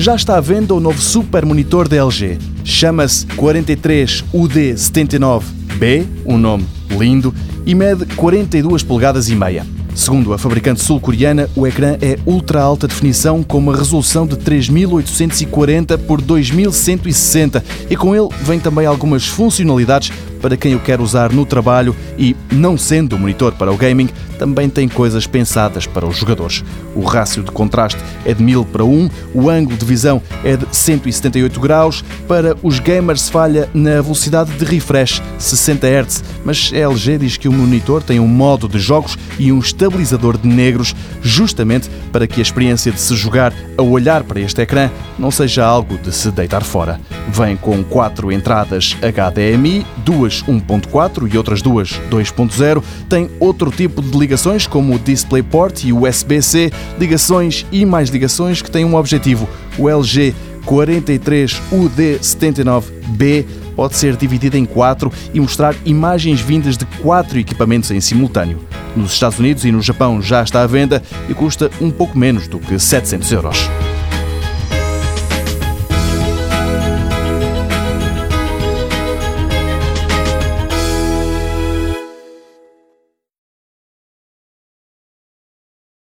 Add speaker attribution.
Speaker 1: já está à venda o novo super monitor da LG. Chama-se 43UD79B, um nome lindo, e mede 42 polegadas e meia. Segundo a fabricante sul-coreana, o ecrã é ultra alta definição com uma resolução de 3840 por 2160 e com ele vem também algumas funcionalidades para quem o quer usar no trabalho e, não sendo monitor para o gaming, também tem coisas pensadas para os jogadores. O rácio de contraste é de 1000 para 1, o ângulo de visão é de 178 graus, para os gamers falha na velocidade de refresh 60 Hz, mas a LG diz que o monitor tem um modo de jogos e um estabilizador de negros, justamente para que a experiência de se jogar a olhar para este ecrã não seja algo de se deitar fora. Vem com quatro entradas HDMI, duas 1.4 e outras duas 2.0. Tem outro tipo de ligações, como o DisplayPort e o USB-C, ligações e mais ligações que têm um objetivo. O LG 43UD79B pode ser dividido em quatro e mostrar imagens vindas de quatro equipamentos em simultâneo. Nos Estados Unidos e no Japão já está à venda e custa um pouco menos do que 700 euros.